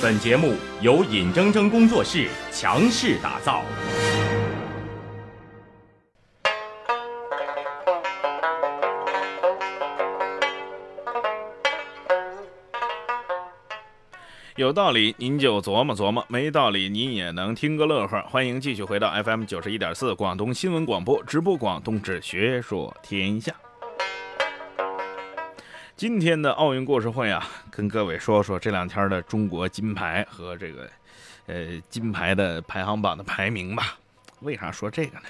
本节目由尹铮铮工作室强势打造。有道理您就琢磨琢磨，没道理您也能听个乐呵。欢迎继续回到 FM 九十一点四广东新闻广播，直播广东之学说天下。今天的奥运故事会啊，跟各位说说这两天的中国金牌和这个，呃，金牌的排行榜的排名吧。为啥说这个呢？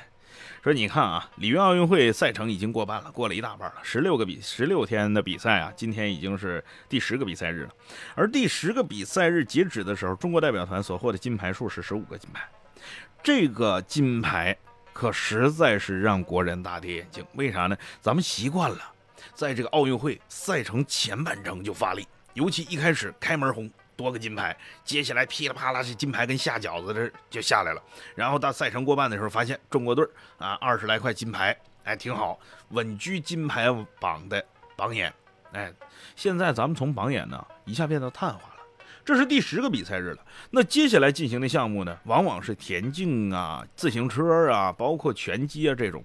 说你看啊，里约奥运会赛程已经过半了，过了一大半了，十六个比十六天的比赛啊，今天已经是第十个比赛日了。而第十个比赛日截止的时候，中国代表团所获的金牌数是十五个金牌，这个金牌可实在是让国人大跌眼镜。为啥呢？咱们习惯了，在这个奥运会赛程前半程就发力，尤其一开始开门红。多个金牌，接下来噼里啪啦，这金牌跟下饺子这就下来了。然后到赛程过半的时候，发现中国队啊二十来块金牌，哎挺好，稳居金牌榜的榜眼。哎，现在咱们从榜眼呢一下变到探花了。这是第十个比赛日了，那接下来进行的项目呢，往往是田径啊、自行车啊，包括拳击啊这种。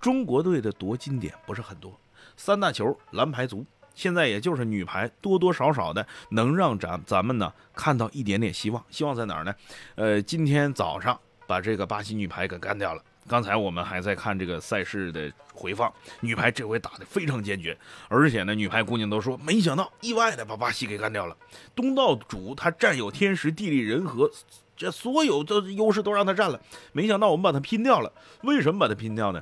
中国队的夺金点不是很多，三大球、蓝牌足。现在也就是女排多多少少的能让咱咱们呢看到一点点希望，希望在哪儿呢？呃，今天早上把这个巴西女排给干掉了。刚才我们还在看这个赛事的回放，女排这回打得非常坚决，而且呢，女排姑娘都说没想到意外的把巴西给干掉了。东道主他占有天时地利人和，这所有的优势都让他占了，没想到我们把他拼掉了。为什么把他拼掉呢？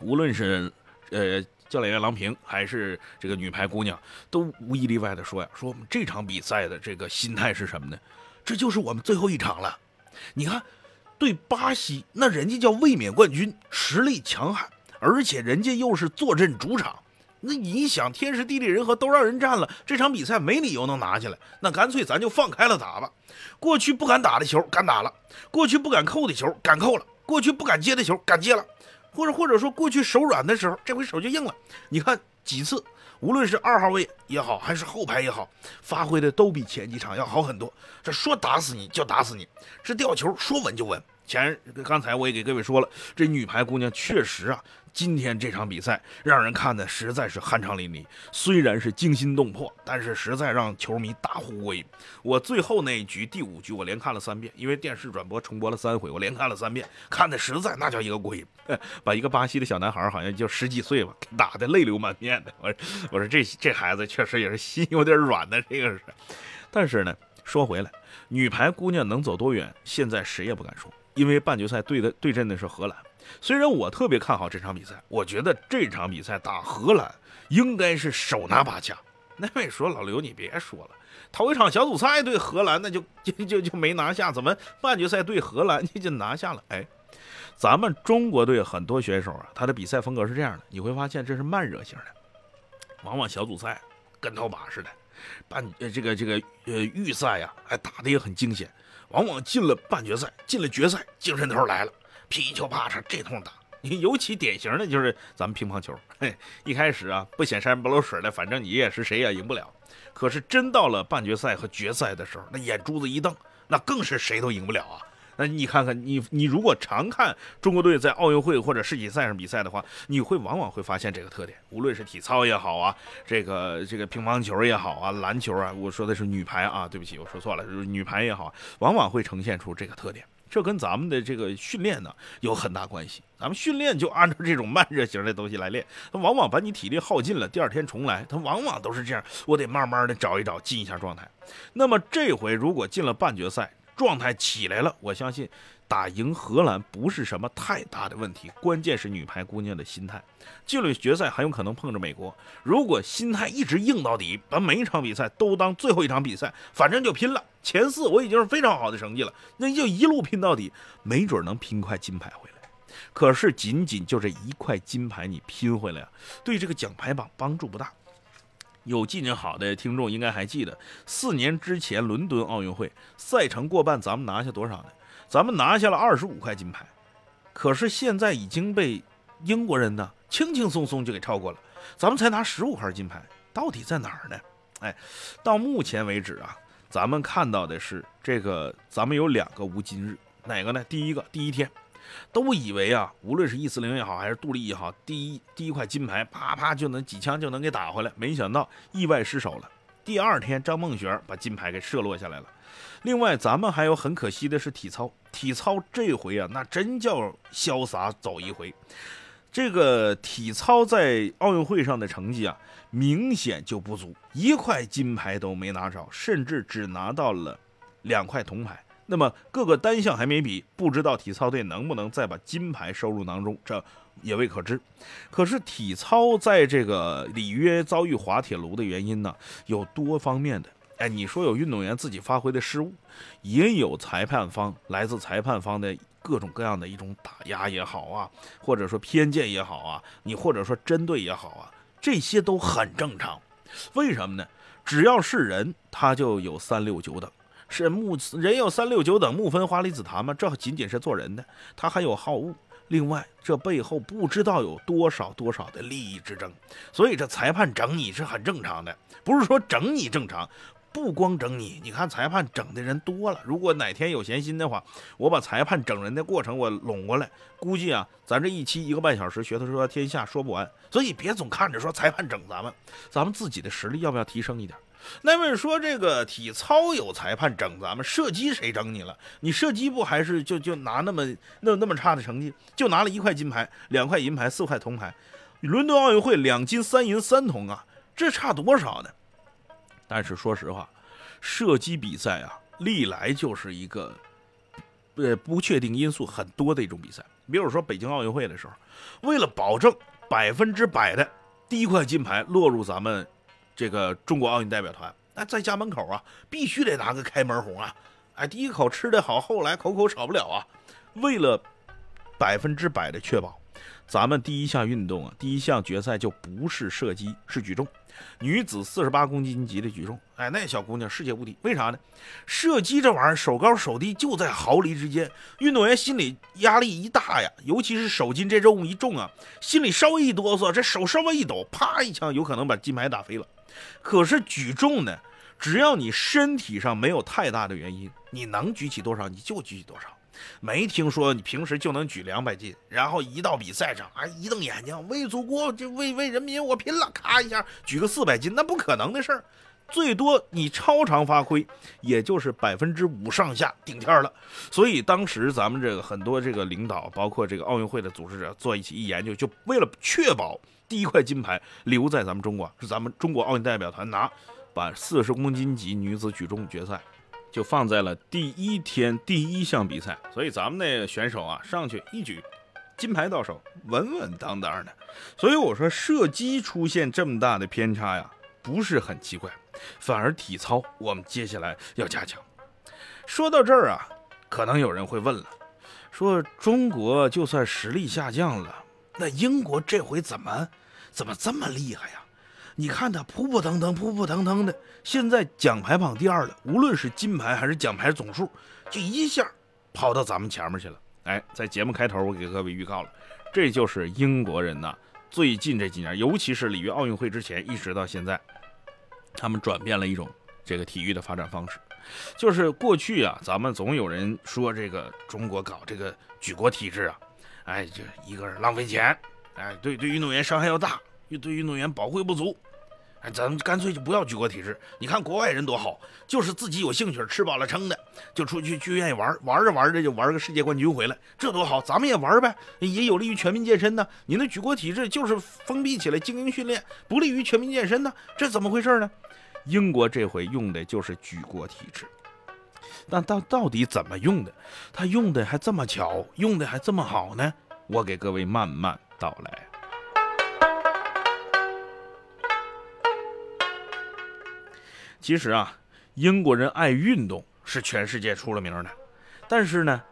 无论是呃。教练员郎平还是这个女排姑娘，都无一例外的说呀：“说我们这场比赛的这个心态是什么呢？这就是我们最后一场了。你看，对巴西，那人家叫卫冕冠军，实力强悍，而且人家又是坐镇主场。那你想，天时地利人和都让人占了，这场比赛没理由能拿下来。那干脆咱就放开了打吧。过去不敢打的球敢打了，过去不敢扣的球敢扣了，过去不敢接的球敢接了。”或者或者说过去手软的时候，这回手就硬了。你看几次，无论是二号位也好，还是后排也好，发挥的都比前几场要好很多。这说打死你就打死你，这吊球说稳就稳。前刚才我也给各位说了，这女排姑娘确实啊。今天这场比赛让人看的实在是酣畅淋漓，虽然是惊心动魄，但是实在让球迷大呼过瘾。我最后那一局第五局我连看了三遍，因为电视转播重播了三回，我连看了三遍，看的实在那叫一个过瘾。把一个巴西的小男孩，好像就十几岁吧，打的泪流满面的。我，我说这这孩子确实也是心有点软的，这个是。但是呢，说回来，女排姑娘能走多远，现在谁也不敢说，因为半决赛对的对阵的是荷兰。虽然我特别看好这场比赛，我觉得这场比赛打荷兰应该是手拿把掐。那位说老刘，你别说了，头一场小组赛对荷兰那就就就就没拿下，怎么半决赛对荷兰你就拿下了？哎，咱们中国队很多选手啊，他的比赛风格是这样的，你会发现这是慢热型的，往往小组赛跟头把似的，半呃这个这个呃预赛呀，哎打的也很惊险，往往进了半决赛，进了决赛，精神头来了。噼里啪嚓这通打，你尤其典型的就是咱们乒乓球，嘿，一开始啊不显山不露水的，反正你也是谁也赢不了。可是真到了半决赛和决赛的时候，那眼珠子一瞪，那更是谁都赢不了啊。那你看看你，你如果常看中国队在奥运会或者世锦赛上比赛的话，你会往往会发现这个特点。无论是体操也好啊，这个这个乒乓球也好啊，篮球啊，我说的是女排啊，对不起，我说错了，就是女排也好，往往会呈现出这个特点。这跟咱们的这个训练呢有很大关系。咱们训练就按照这种慢热型的东西来练，它往往把你体力耗尽了，第二天重来，它往往都是这样。我得慢慢的找一找，进一下状态。那么这回如果进了半决赛，状态起来了，我相信。打赢荷兰不是什么太大的问题，关键是女排姑娘的心态。进了决赛很有可能碰着美国，如果心态一直硬到底，把每一场比赛都当最后一场比赛，反正就拼了。前四我已经是非常好的成绩了，那就一路拼到底，没准能拼块金牌回来。可是仅仅就这一块金牌你拼回来啊，对这个奖牌榜帮助不大。有记性好的听众应该还记得，四年之前伦敦奥运会赛程过半，咱们拿下多少呢？咱们拿下了二十五块金牌，可是现在已经被英国人呢轻轻松松就给超过了。咱们才拿十五块金牌，到底在哪儿呢？哎，到目前为止啊，咱们看到的是这个，咱们有两个无今日，哪个呢？第一个，第一天，都以为啊，无论是易思玲也好，还是杜丽也好，第一第一块金牌，啪啪就能几枪就能给打回来，没想到意外失手了。第二天，张梦璇把金牌给射落下来了。另外，咱们还有很可惜的是体操，体操这回啊，那真叫潇洒走一回。这个体操在奥运会上的成绩啊，明显就不足，一块金牌都没拿着，甚至只拿到了两块铜牌。那么各个单项还没比，不知道体操队能不能再把金牌收入囊中，这也未可知。可是体操在这个里约遭遇滑铁卢的原因呢，有多方面的。哎，你说有运动员自己发挥的失误，也有裁判方来自裁判方的各种各样的一种打压也好啊，或者说偏见也好啊，你或者说针对也好啊，这些都很正常。为什么呢？只要是人，他就有三六九等。是木人有三六九等，木分花离子谈吗？这仅仅是做人的，他还有好恶。另外，这背后不知道有多少多少的利益之争。所以这裁判整你是很正常的，不是说整你正常。不光整你，你看裁判整的人多了。如果哪天有闲心的话，我把裁判整人的过程我拢过来，估计啊，咱这一期一个半小时，学他说天下说不完。所以别总看着说裁判整咱们，咱们自己的实力要不要提升一点？那位说这个体操有裁判整咱们，射击谁整你了？你射击不还是就就拿那么那那么差的成绩，就拿了一块金牌、两块银牌、四块铜牌。伦敦奥运会两金三银三铜啊，这差多少呢？但是说实话，射击比赛啊，历来就是一个呃不确定因素很多的一种比赛。比如说北京奥运会的时候，为了保证百分之百的第一块金牌落入咱们这个中国奥运代表团，那在家门口啊，必须得拿个开门红啊！哎，第一口吃的好，后来口口少不了啊。为了百分之百的确保，咱们第一项运动啊，第一项决赛就不是射击，是举重。女子四十八公斤级的举重，哎，那小姑娘世界无敌，为啥呢？射击这玩意儿手高手低就在毫厘之间，运动员心里压力一大呀，尤其是手筋这任务一重啊，心里稍微一哆嗦，这手稍微一抖，啪一枪，有可能把金牌打飞了。可是举重呢，只要你身体上没有太大的原因，你能举起多少你就举起多少。没听说你平时就能举两百斤，然后一到比赛上，哎，一瞪眼睛，为祖国，就为为人民，我拼了，咔一下举个四百斤，那不可能的事儿。最多你超常发挥，也就是百分之五上下顶天了。所以当时咱们这个很多这个领导，包括这个奥运会的组织者，坐一起一研究，就为了确保第一块金牌留在咱们中国，是咱们中国奥运代表团拿，把四十公斤级女子举重决赛。就放在了第一天第一项比赛，所以咱们那选手啊上去一举，金牌到手，稳稳当当的。所以我说射击出现这么大的偏差呀，不是很奇怪，反而体操我们接下来要加强。说到这儿啊，可能有人会问了，说中国就算实力下降了，那英国这回怎么怎么这么厉害呀？你看他扑扑腾腾、扑扑腾腾的，现在奖牌榜第二了。无论是金牌还是奖牌总数，就一下跑到咱们前面去了。哎，在节目开头我给各位预告了，这就是英国人呐。最近这几年，尤其是里约奥运会之前，一直到现在，他们转变了一种这个体育的发展方式。就是过去啊，咱们总有人说这个中国搞这个举国体制啊，哎，这一个是浪费钱，哎，对对运动员伤害要大，又对运动员保护不足。哎，咱们干脆就不要举国体制。你看国外人多好，就是自己有兴趣，吃饱了撑的，就出去去愿意玩，玩着玩着就玩个世界冠军回来，这多好！咱们也玩呗，也有利于全民健身呢。你那举国体制就是封闭起来精英训练，不利于全民健身呢，这怎么回事呢？英国这回用的就是举国体制，但到到底怎么用的？他用的还这么巧，用的还这么好呢？我给各位慢慢道来。其实啊，英国人爱运动是全世界出了名的，但是呢，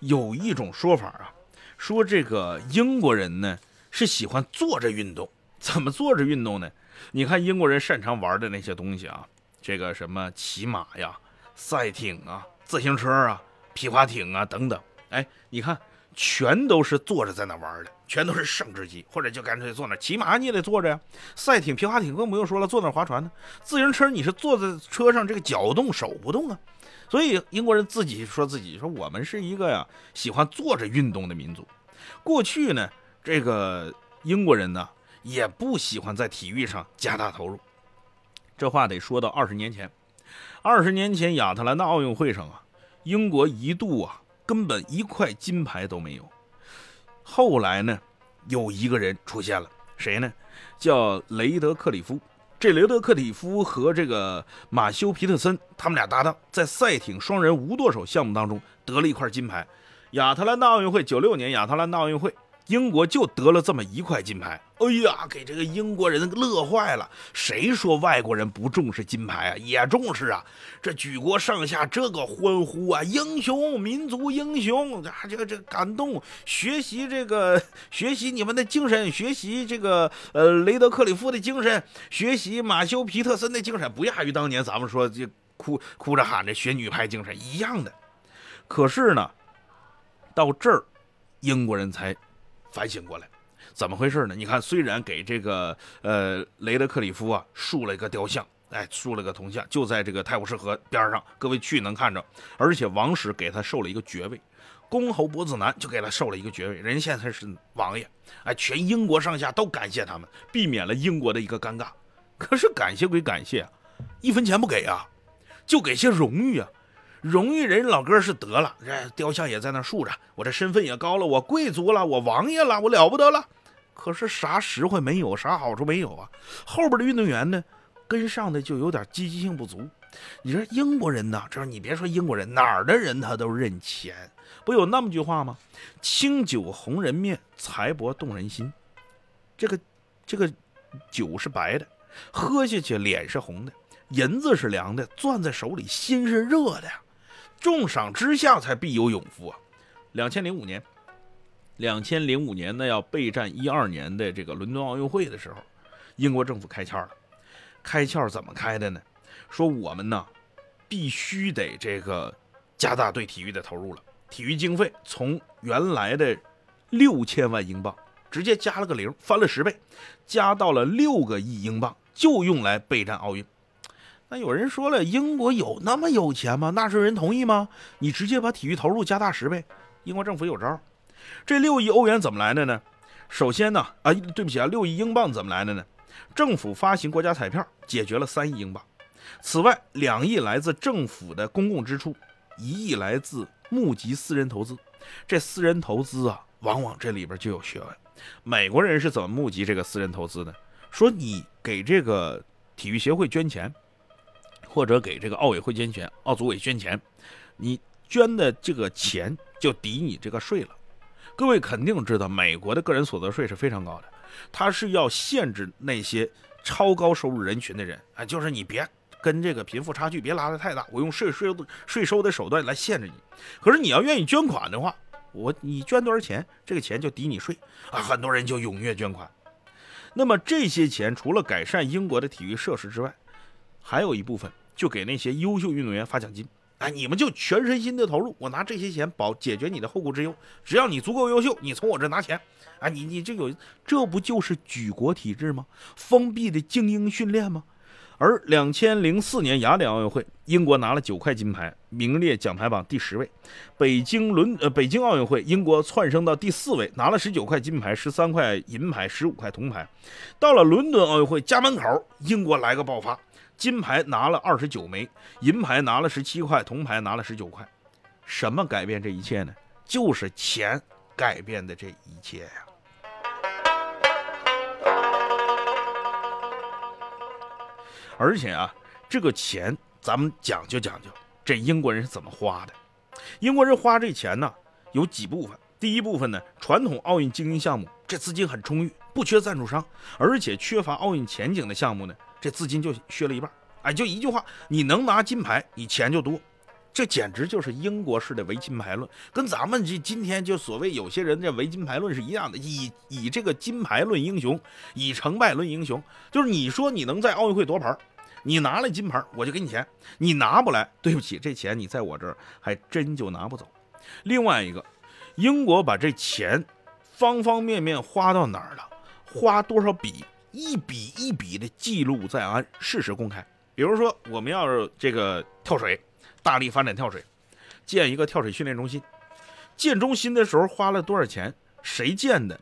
有一种说法啊，说这个英国人呢是喜欢坐着运动。怎么坐着运动呢？你看英国人擅长玩的那些东西啊，这个什么骑马呀、赛艇啊、自行车啊、皮划艇啊等等，哎，你看全都是坐着在那玩的。全都是升职级，或者就干脆坐那，骑马你也得坐着呀，赛艇、皮划艇更不用说了，坐那划船呢。自行车你是坐在车上，这个脚动手不动啊。所以英国人自己说自己说我们是一个呀喜欢坐着运动的民族。过去呢，这个英国人呢也不喜欢在体育上加大投入。这话得说到二十年前，二十年前亚特兰大奥运会上啊，英国一度啊根本一块金牌都没有。后来呢，有一个人出现了，谁呢？叫雷德克里夫。这雷德克里夫和这个马修皮特森，他们俩搭档，在赛艇双人无舵手项目当中得了一块金牌。亚特兰大奥运会，九六年亚特兰大奥运会。英国就得了这么一块金牌，哎呀，给这个英国人乐坏了。谁说外国人不重视金牌啊？也重视啊！这举国上下这个欢呼啊，英雄，民族英雄啊，这个这感动，学习这个学习你们的精神，学习这个呃雷德克里夫的精神，学习马修皮特森的精神，不亚于当年咱们说这哭哭着喊着学女排精神一样的。可是呢，到这儿，英国人才。反省过来，怎么回事呢？你看，虽然给这个呃雷德克里夫啊竖了一个雕像，哎，竖了个铜像，就在这个泰晤士河边上，各位去能看着。而且王室给他授了一个爵位，公侯伯子男就给他授了一个爵位，人现在是王爷，哎，全英国上下都感谢他们，避免了英国的一个尴尬。可是感谢归感谢，一分钱不给啊，就给些荣誉啊。荣誉人老哥是得了，这雕像也在那竖着，我这身份也高了，我贵族了，我王爷了，我了不得了。可是啥实惠没有，啥好处没有啊？后边的运动员呢，跟上的就有点积极性不足。你说英国人呢？这你别说英国人，哪儿的人他都认钱，不有那么句话吗？清酒红人面，财帛动人心。这个这个酒是白的，喝下去脸是红的，银子是凉的，攥在手里心是热的呀。重赏之下才必有勇夫啊！两千零五年，两千零五年呢要备战一二年的这个伦敦奥运会的时候，英国政府开窍了。开窍怎么开的呢？说我们呢必须得这个加大对体育的投入了。体育经费从原来的六千万英镑直接加了个零，翻了十倍，加到了六个亿英镑，就用来备战奥运。那有人说了，英国有那么有钱吗？纳税人同意吗？你直接把体育投入加大十倍，英国政府有招。这六亿欧元怎么来的呢？首先呢，啊，对不起啊，六亿英镑怎么来的呢？政府发行国家彩票，解决了三亿英镑。此外，两亿来自政府的公共支出，一亿来自募集私人投资。这私人投资啊，往往这里边就有学问。美国人是怎么募集这个私人投资的？说你给这个体育协会捐钱。或者给这个奥委会捐钱，奥组委捐钱，你捐的这个钱就抵你这个税了。各位肯定知道，美国的个人所得税是非常高的，它是要限制那些超高收入人群的人啊，就是你别跟这个贫富差距别拉得太大，我用税税税收的手段来限制你。可是你要愿意捐款的话，我你捐多少钱，这个钱就抵你税啊，很多人就踊跃捐款。那么这些钱除了改善英国的体育设施之外，还有一部分。就给那些优秀运动员发奖金，哎，你们就全身心的投入，我拿这些钱保解决你的后顾之忧。只要你足够优秀，你从我这拿钱，哎，你你这有，这不就是举国体制吗？封闭的精英训练吗？而两千零四年雅典奥运会，英国拿了九块金牌，名列奖牌榜第十位。北京伦呃北京奥运会，英国窜升到第四位，拿了十九块金牌，十三块银牌，十五块铜牌。到了伦敦奥运会，家门口，英国来个爆发。金牌拿了二十九枚，银牌拿了十七块，铜牌拿了十九块。什么改变这一切呢？就是钱改变的这一切呀！而且啊，这个钱咱们讲究讲究，这英国人是怎么花的？英国人花这钱呢，有几部分。第一部分呢，传统奥运精英项目，这资金很充裕，不缺赞助商，而且缺乏奥运前景的项目呢。这资金就削了一半，哎，就一句话，你能拿金牌，你钱就多，这简直就是英国式的唯金牌论，跟咱们这今天就所谓有些人这唯金牌论是一样的，以以这个金牌论英雄，以成败论英雄，就是你说你能在奥运会夺牌，你拿了金牌，我就给你钱，你拿不来，对不起，这钱你在我这儿还真就拿不走。另外一个，英国把这钱方方面面花到哪儿了，花多少笔，一笔一笔的记录在案，事实公开。比如说，我们要是这个跳水，大力发展跳水，建一个跳水训练中心，建中心的时候花了多少钱，谁建的，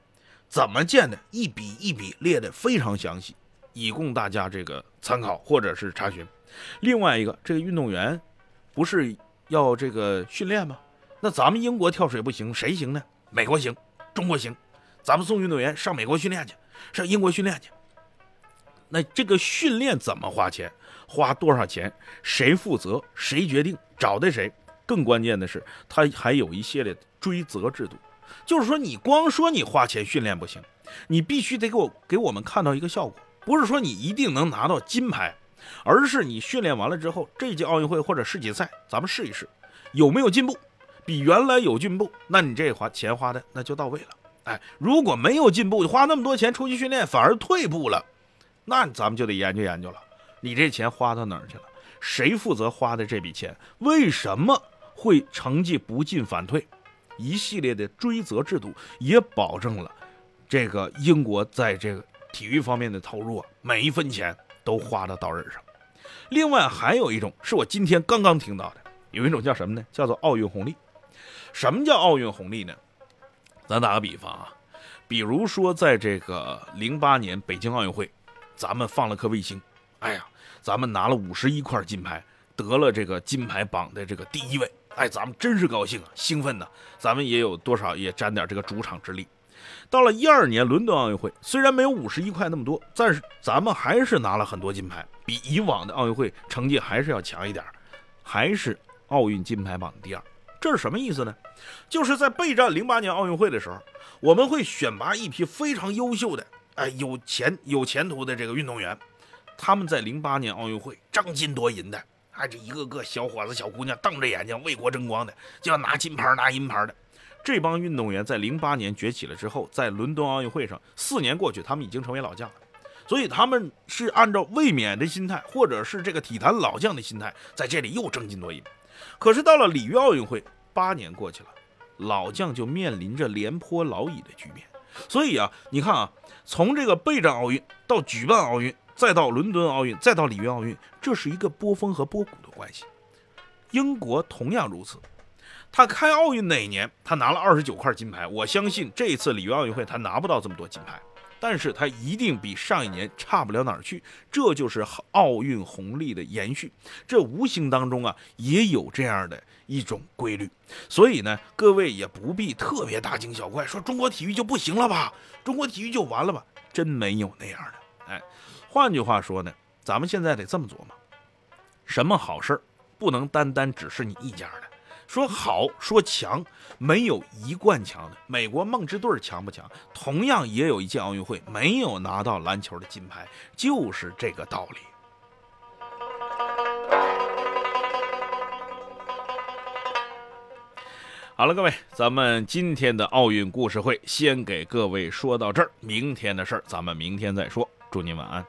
怎么建的，一笔一笔列的非常详细，以供大家这个参考或者是查询。另外一个，这个运动员不是要这个训练吗？那咱们英国跳水不行，谁行呢？美国行，中国行，咱们送运动员上美国训练去，上英国训练去。那这个训练怎么花钱？花多少钱？谁负责？谁决定？找的谁？更关键的是，他还有一系列追责制度。就是说，你光说你花钱训练不行，你必须得给我给我们看到一个效果，不是说你一定能拿到金牌，而是你训练完了之后，这届奥运会或者世锦赛，咱们试一试有没有进步，比原来有进步，那你这花钱花的那就到位了。哎，如果没有进步，花那么多钱出去训练反而退步了。那咱们就得研究研究了，你这钱花到哪儿去了？谁负责花的这笔钱？为什么会成绩不进反退？一系列的追责制度也保证了这个英国在这个体育方面的投入啊，每一分钱都花到刀刃上。另外还有一种是我今天刚刚听到的，有一种叫什么呢？叫做奥运红利。什么叫奥运红利呢？咱打个比方啊，比如说在这个零八年北京奥运会。咱们放了颗卫星，哎呀，咱们拿了五十一块金牌，得了这个金牌榜的这个第一位，哎，咱们真是高兴啊，兴奋呐！咱们也有多少也沾点这个主场之力。到了一二年伦敦奥运会，虽然没有五十一块那么多，但是咱们还是拿了很多金牌，比以往的奥运会成绩还是要强一点，还是奥运金牌榜第二。这是什么意思呢？就是在备战零八年奥运会的时候，我们会选拔一批非常优秀的。哎，有钱有前途的这个运动员，他们在零八年奥运会争金夺银的，哎，这一个个小伙子、小姑娘瞪着眼睛为国争光的，就要拿金牌拿银牌的。这帮运动员在零八年崛起了之后，在伦敦奥运会上，四年过去，他们已经成为老将了。所以他们是按照卫冕的心态，或者是这个体坛老将的心态，在这里又争金夺银。可是到了里约奥运会，八年过去了，老将就面临着廉颇老矣的局面。所以啊，你看啊，从这个备战奥运到举办奥运，再到伦敦奥运，再到里约奥运，这是一个波峰和波谷的关系。英国同样如此，他开奥运那一年，他拿了二十九块金牌。我相信这一次里约奥运会他拿不到这么多金牌，但是他一定比上一年差不了哪儿去。这就是奥运红利的延续，这无形当中啊，也有这样的。一种规律，所以呢，各位也不必特别大惊小怪，说中国体育就不行了吧？中国体育就完了吧？真没有那样的。哎，换句话说呢，咱们现在得这么琢磨：什么好事儿不能单单只是你一家的？说好说强，没有一贯强的。美国梦之队强不强？同样也有一届奥运会没有拿到篮球的金牌，就是这个道理。好了，各位，咱们今天的奥运故事会先给各位说到这儿，明天的事儿咱们明天再说。祝您晚安。